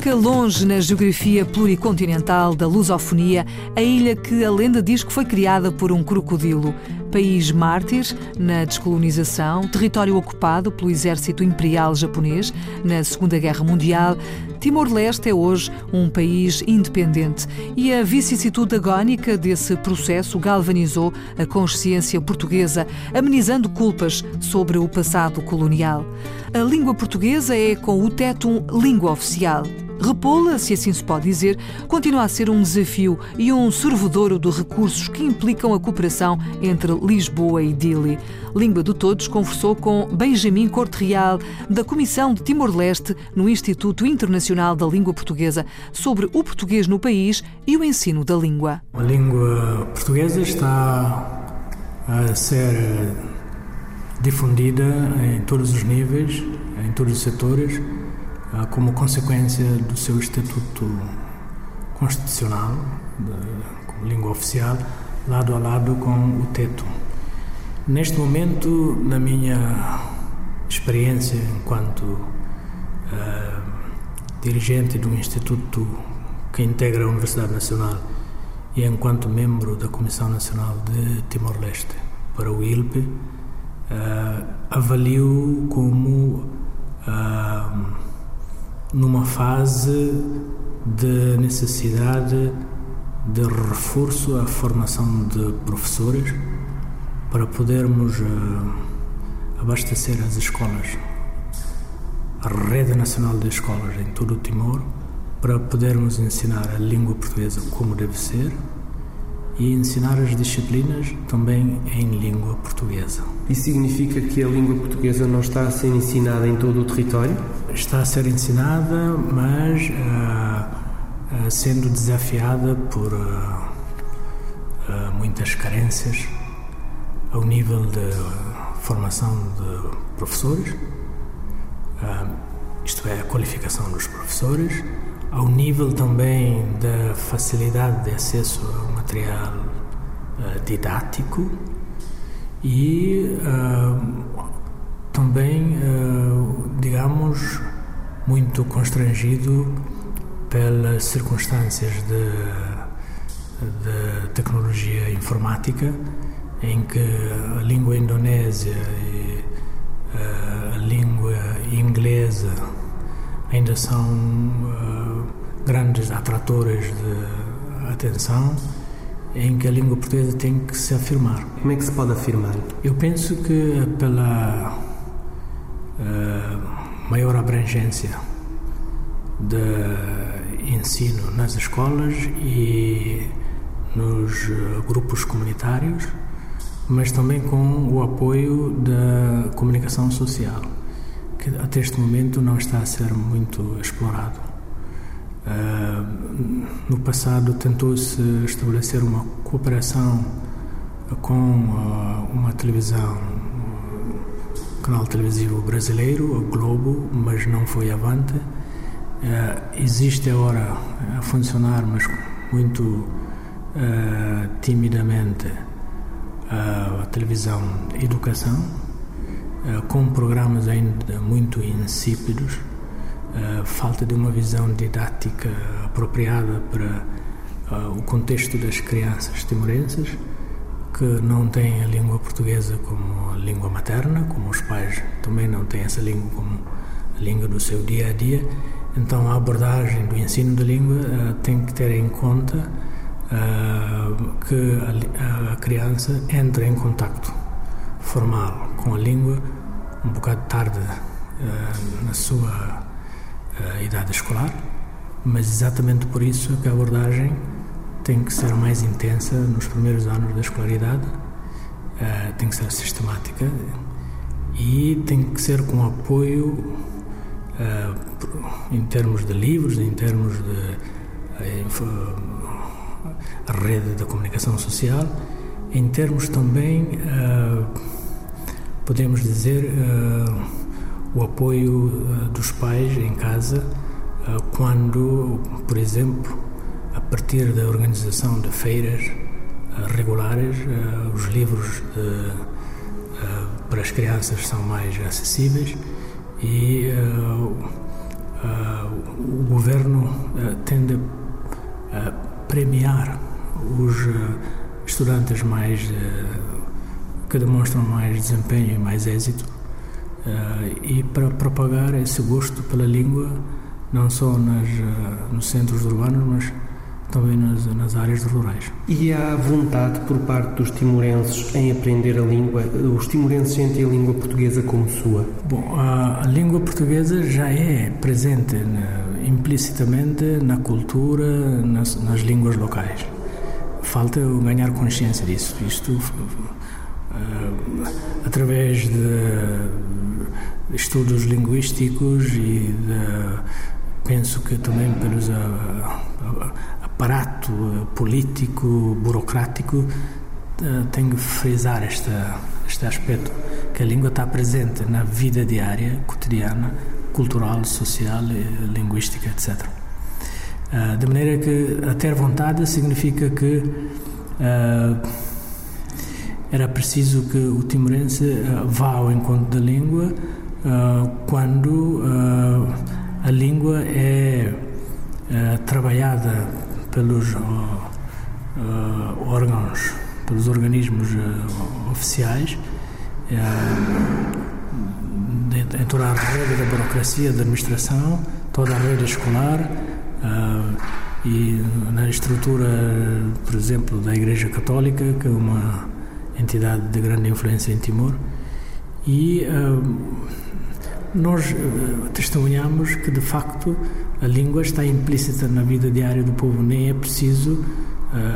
Fica longe na geografia pluricontinental da lusofonia a ilha que a lenda diz que foi criada por um crocodilo. País mártir na descolonização, território ocupado pelo exército imperial japonês na Segunda Guerra Mundial, Timor-Leste é hoje um país independente e a vicissitude agónica desse processo galvanizou a consciência portuguesa, amenizando culpas sobre o passado colonial. A língua portuguesa é, com o tétum, língua oficial. Repô-la, se assim se pode dizer, continua a ser um desafio e um servodouro de recursos que implicam a cooperação entre Lisboa e Dili. Língua de Todos conversou com Benjamin Corte Real, da Comissão de Timor-Leste, no Instituto Internacional da Língua Portuguesa, sobre o português no país e o ensino da língua. A língua portuguesa está a ser difundida em todos os níveis, em todos os setores como consequência do seu estatuto constitucional, como língua oficial, lado a lado com o teto. Neste momento, na minha experiência enquanto uh, dirigente do instituto que integra a Universidade Nacional e enquanto membro da Comissão Nacional de Timor-Leste para o ILP, uh, avalio como uh, numa fase de necessidade de reforço à formação de professores para podermos uh, abastecer as escolas, a rede nacional de escolas em todo o Timor, para podermos ensinar a língua portuguesa como deve ser e ensinar as disciplinas também em língua portuguesa. Isso significa que a língua portuguesa não está a ser ensinada em todo o território? Está a ser ensinada, mas uh, uh, sendo desafiada por uh, muitas carências ao nível de formação de professores, isto é, a qualificação dos professores, ao nível também da facilidade de acesso ao material uh, didático e uh, também, uh, digamos, muito constrangido pelas circunstâncias de tecnologia informática em que a língua indonésia e a língua inglesa ainda são grandes atratores de atenção em que a língua portuguesa tem que se afirmar. Como é que se pode afirmar? Eu penso que pela uh, maior abrangência de ensino nas escolas e nos uh, grupos comunitários, mas também com o apoio da comunicação social que até este momento não está a ser muito explorado. Uh, no passado tentou-se estabelecer uma cooperação com uh, uma televisão, canal televisivo brasileiro, o Globo, mas não foi avante. Uh, existe agora a funcionar, mas muito timidamente, a televisão Educação, com programas ainda muito insípidos, eh, falta de uma visão didática apropriada para eh, o contexto das crianças timorenses, que não têm a língua portuguesa como língua materna, como os pais também não têm essa língua como a língua do seu dia a dia. Então, a abordagem do ensino da língua tem que ter em conta que a criança entre em contacto formal com a língua um bocado tarde na sua uh, idade escolar, mas exatamente por isso que a abordagem tem que ser mais intensa nos primeiros anos da escolaridade, uh, tem que ser sistemática e tem que ser com apoio em termos de livros, em termos de a rede de comunicação social, em termos também, uh, podemos dizer, uh, o apoio dos pais em casa, quando, por exemplo, a partir da organização de feiras regulares, os livros para as crianças são mais acessíveis e o governo tende a premiar os estudantes mais que demonstram mais desempenho e mais êxito e para propagar esse gosto pela língua não só nas, nos centros urbanos mas também nas, nas áreas rurais. E há vontade por parte dos timorenses em aprender a língua? Os timorenses sentem a língua portuguesa como sua? Bom, a, a língua portuguesa já é presente na, implicitamente na cultura, nas, nas línguas locais. Falta ganhar consciência disso. Isto uh, através de estudos linguísticos e de, penso que também pelos uh, aparato uh, político, burocrático, tenho que frisar esta, este aspecto, que a língua está presente na vida diária, cotidiana, cultural, social, linguística, etc. De maneira que a ter vontade significa que era preciso que o timorense uh, vá ao encontro da língua quando a língua é trabalhada pelos órgãos, pelos organismos oficiais em toda a rede da burocracia, da administração, toda a rede escolar uh, e na estrutura, por exemplo, da Igreja Católica, que é uma entidade de grande influência em Timor. E uh, nós uh, testemunhamos que, de facto, a língua está implícita na vida diária do povo, nem é preciso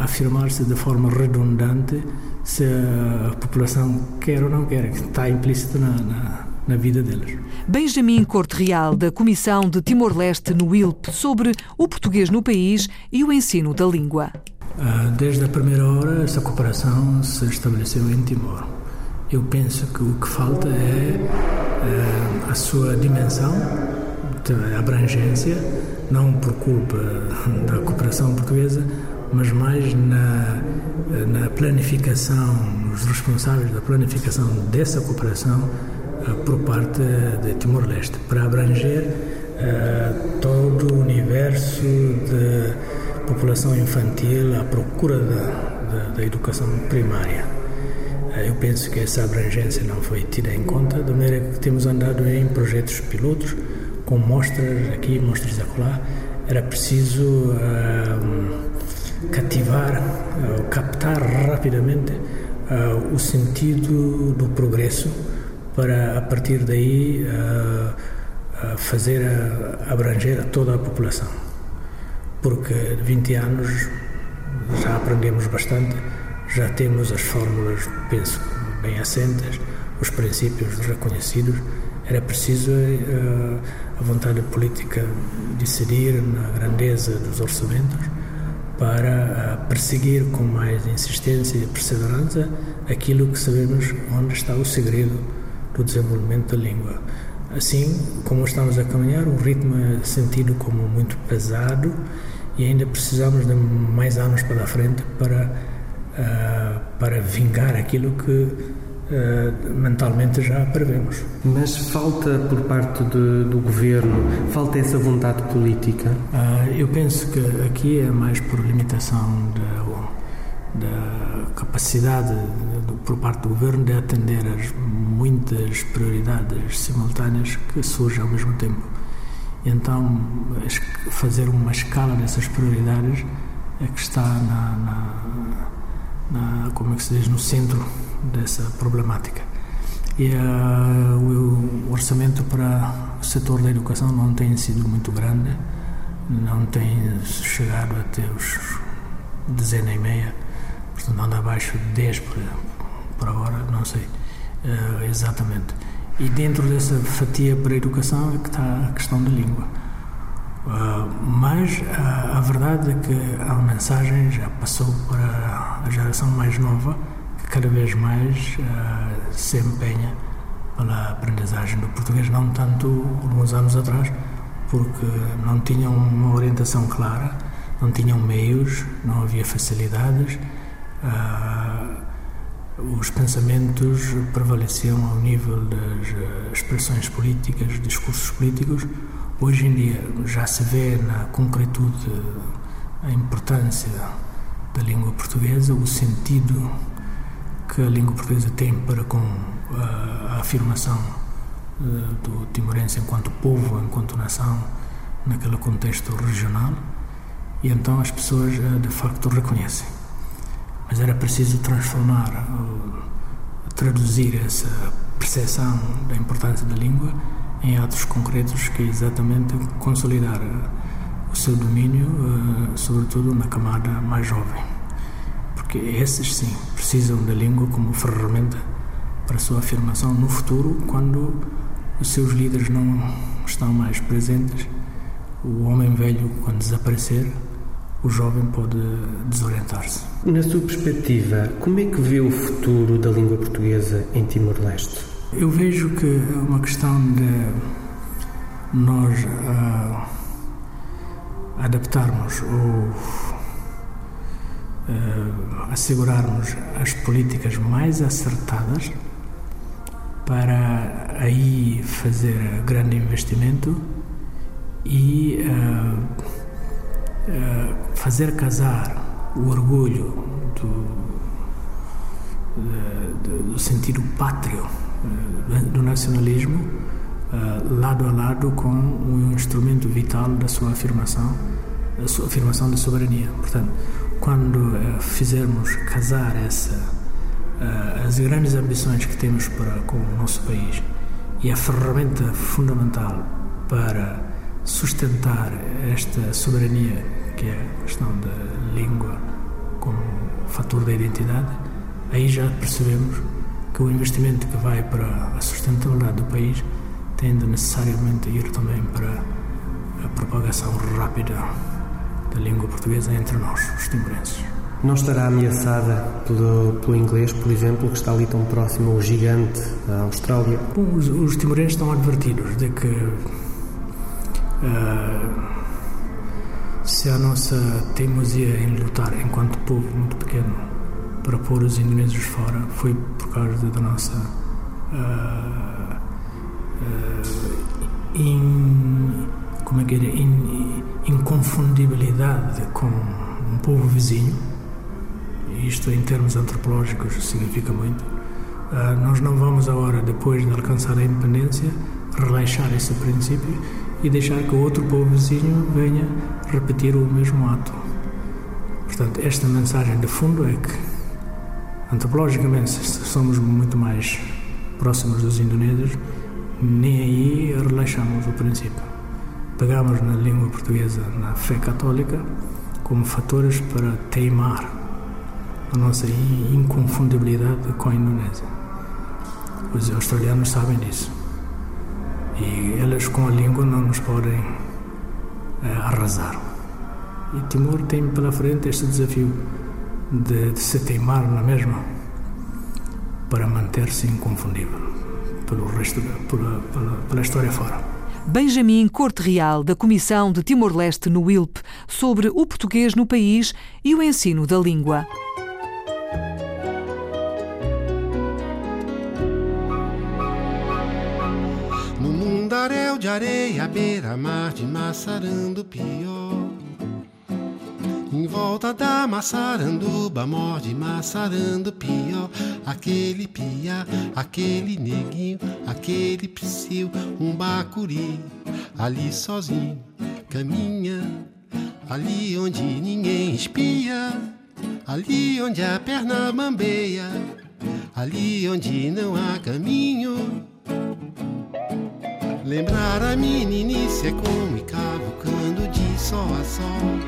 afirmar-se de forma redundante se a população quer ou não quer, está implícita na, na na vida deles. Benjamin Corte Real, da Comissão de Timor-Leste no ILP, sobre o português no país e o ensino da língua. Ah, desde a primeira hora, essa cooperação se estabeleceu em Timor. Eu penso que o que falta é ah, a sua dimensão, a abrangência, não por culpa da cooperação portuguesa, mas mais na, na planificação, os responsáveis da planificação dessa cooperação eh, por parte de Timor-Leste, para abranger todo o universo de população infantil à procura da, da, da educação primária. Uh, eu penso que essa abrangência não foi tida em conta, de maneira que temos andado em projetos pilotos, com mostras aqui, mostras acolá. Era preciso uh, cativar, captar rapidamente o sentido do progresso para a partir daí uh, uh, fazer uh, abranger a toda a população. Porque 20 anos já aprendemos bastante, já temos as fórmulas, penso, bem assentes, os princípios reconhecidos. Era preciso a vontade política decidir na grandeza dos orçamentos para perseguir com mais insistência e perseverança aquilo que sabemos onde está o segredo do desenvolvimento da língua. Assim como estamos a caminhar, o ritmo é sentido como muito pesado e ainda precisamos de mais anos para a frente para, uh, para vingar aquilo que uh, mentalmente já prevemos. Mas falta por parte de, do governo, falta essa vontade política? Uh, eu penso que aqui é mais por limitação da, da capacidade por parte do governo de atender as muitas prioridades simultâneas que surgem ao mesmo tempo. Então, fazer uma escala dessas prioridades é que está na, na, na como é que se diz, no centro dessa problemática. E uh, o, orçamento para o setor da educação não tem sido muito grande, não tem chegado até os dezena e meia, portanto, anda abaixo de 10 por, por agora, não sei uh, exatamente. E dentro dessa fatia para a educação é que está a questão da língua. Uh, mas uh, a verdade é que a mensagem já passou para a geração mais nova, que cada vez mais uh, se empenha pela aprendizagem do português, não tanto alguns anos atrás, porque não tinham uma orientação clara, não tinham meios, não havia facilidades, os pensamentos prevaleciam ao nível das expressões políticas, discursos políticos Hoje em dia já se vê na concretude a importância da língua portuguesa, o sentido que a língua portuguesa tem para com a, a afirmação uh, do timorense enquanto povo, enquanto nação, naquele contexto regional, e então as pessoas de facto reconhecem. Mas era preciso transformar, uh, traduzir essa percepção da importância da língua em atos concretos que exatamente consolidar eh, o seu domínio, eh, sobretudo na camada mais jovem. Porque esses, sim, precisam da língua como ferramenta para a sua afirmação no futuro, quando os seus líderes não estão mais presentes. O homem velho, quando desaparecer, o jovem pode desorientar-se. Na sua perspectiva, como é que vê o futuro da língua portuguesa em Timor-Leste? Eu vejo que é uma questão de nós uh, adaptarmos ou uh, assegurarmos as políticas mais acertadas para aí fazer grande investimento e uh, fazer casar o orgulho do, do sentido pátrio eh, do nacionalismo eh, lado a lado com um instrumento vital da sua afirmação, a sua afirmação da soberania. Portanto, quando eh, fizermos casar essa as grandes ambições que temos para com o nosso país e a ferramenta fundamental para sustentar esta soberania, que é a questão da língua como fator da identidade, aí já percebemos que o investimento que vai para a sustentabilidade do país tende necessariamente a ir também para a propagação rápida da língua portuguesa entre nós, os timorenses. Não estará ameaçada pelo, pelo inglês, por exemplo, que está ali tão próximo ao gigante, a Austrália? Bom, os, os timorenses estão advertidos de que uh, se a nossa teimosia em lutar enquanto povo muito pequeno para pôr os indonésios fora foi por causa da nossa uh, uh, in, como é que é, in, inconfundibilidade com um povo vizinho. Isto, em termos antropológicos, significa muito. Uh, nós não vamos agora, depois de alcançar a independência, relaxar esse princípio e deixar que outro povo vizinho venha repetir o mesmo ato. Portanto, esta mensagem de fundo é que Antropologicamente, somos muito mais próximos dos indonésios, nem aí relaxamos o princípio. Pegamos na língua portuguesa, na fé católica, como fatores para teimar a nossa inconfundibilidade com a Indonésia. Os australianos sabem disso. E eles, com a língua, não nos podem é, arrasar. E Timor tem pela frente este desafio de, de se teimar na mesma para manter-se inconfundível pelo resto da, pela, pela, pela história fora. Benjamin Corte Real, da Comissão de Timor-Leste no WILP, sobre o português no país e o ensino da língua. Areia, beira-mar de Massarando Pior em volta da maçaranduba, morde maçarando pior. Aquele pia, aquele neguinho, aquele psiu, um bacuri. Ali sozinho, caminha. Ali onde ninguém espia. Ali onde a perna bambeia. Ali onde não há caminho. Lembrar a meninice é como ir cavucando de sol a sol.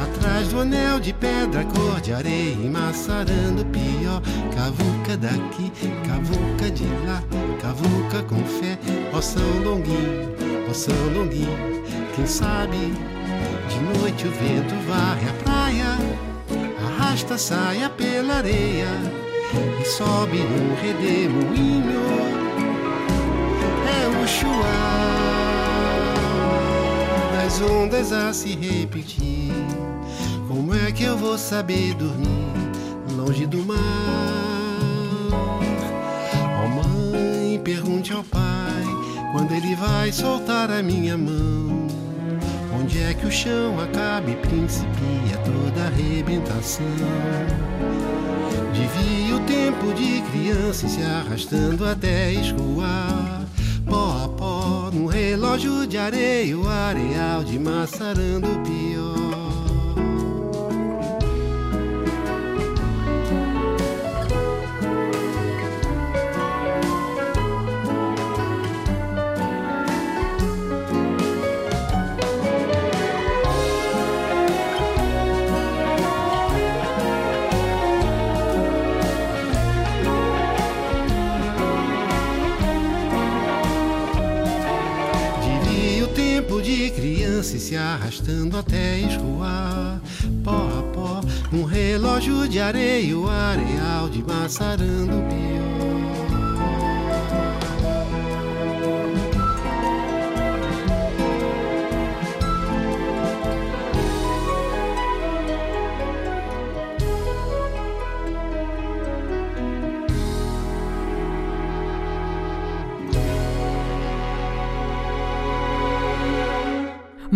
Atrás do anel de pedra, cor de areia, maçarando pior. Cavuca daqui, cavuca de lá, cavuca com fé. Ó São Longuinho, ó São Longuinho, Quem sabe de noite o vento varre a praia, arrasta a saia pela areia e sobe num redemoinho. É o chuar das ondas a se repetir. Como é que eu vou saber dormir longe do mar? Oh, mãe, pergunte ao pai quando ele vai soltar a minha mão. Onde é que o chão acaba e principia toda arrebentação? Devia o tempo de criança se arrastando até escoar. Relógio de areia, o areal de maçarando pior. se arrastando até escoar. Pó a pó, um relógio de areia, o areal de maçarando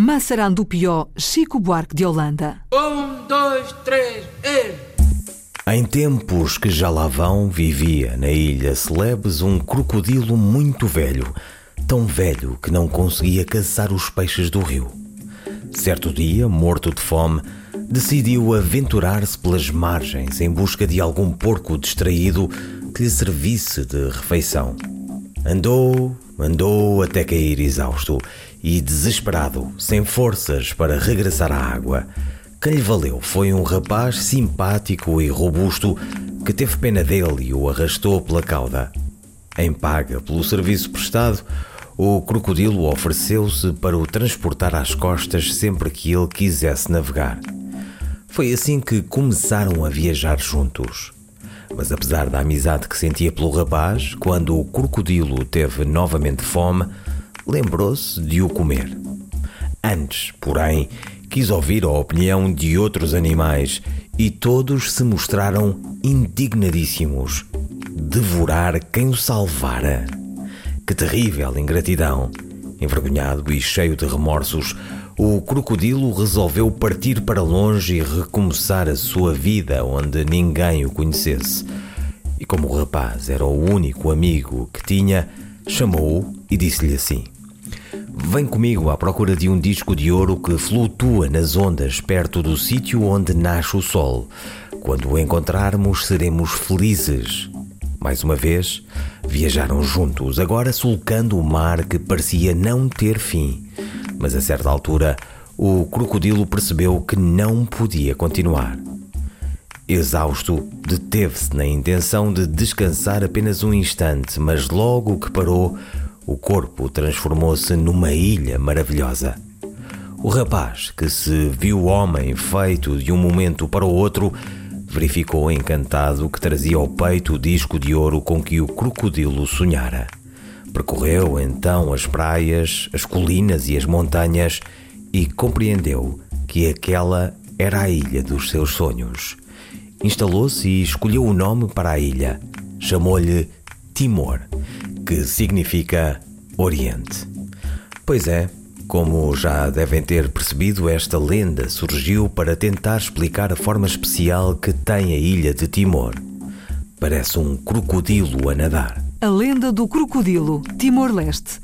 Maçarã do Pió, Chico Buarque de Holanda. Um, dois, três, e... Em tempos que já lá vão, vivia na ilha Celebes um crocodilo muito velho, tão velho que não conseguia caçar os peixes do rio. Certo dia, morto de fome, decidiu aventurar-se pelas margens em busca de algum porco distraído que lhe servisse de refeição. Andou, andou até cair exausto e desesperado, sem forças para regressar à água. Quem lhe valeu foi um rapaz simpático e robusto que teve pena dele e o arrastou pela cauda. Em paga pelo serviço prestado, o crocodilo ofereceu-se para o transportar às costas sempre que ele quisesse navegar. Foi assim que começaram a viajar juntos. Mas apesar da amizade que sentia pelo rapaz, quando o crocodilo teve novamente fome, lembrou-se de o comer. Antes, porém, quis ouvir a opinião de outros animais e todos se mostraram indignadíssimos. Devorar quem o salvara. Que terrível ingratidão! Envergonhado e cheio de remorsos, o crocodilo resolveu partir para longe e recomeçar a sua vida onde ninguém o conhecesse. E como o rapaz era o único amigo que tinha, chamou-o e disse-lhe assim: Vem comigo à procura de um disco de ouro que flutua nas ondas perto do sítio onde nasce o sol. Quando o encontrarmos, seremos felizes. Mais uma vez, viajaram juntos, agora sulcando o mar que parecia não ter fim. Mas a certa altura, o crocodilo percebeu que não podia continuar. Exausto, deteve-se na intenção de descansar apenas um instante, mas logo que parou, o corpo transformou-se numa ilha maravilhosa. O rapaz, que se viu homem feito de um momento para o outro, verificou encantado que trazia ao peito o disco de ouro com que o crocodilo sonhara. Percorreu então as praias, as colinas e as montanhas e compreendeu que aquela era a ilha dos seus sonhos. Instalou-se e escolheu o nome para a ilha. Chamou-lhe Timor que significa Oriente. Pois é, como já devem ter percebido, esta lenda surgiu para tentar explicar a forma especial que tem a ilha de Timor. Parece um crocodilo a nadar. A lenda do crocodilo, Timor-Leste.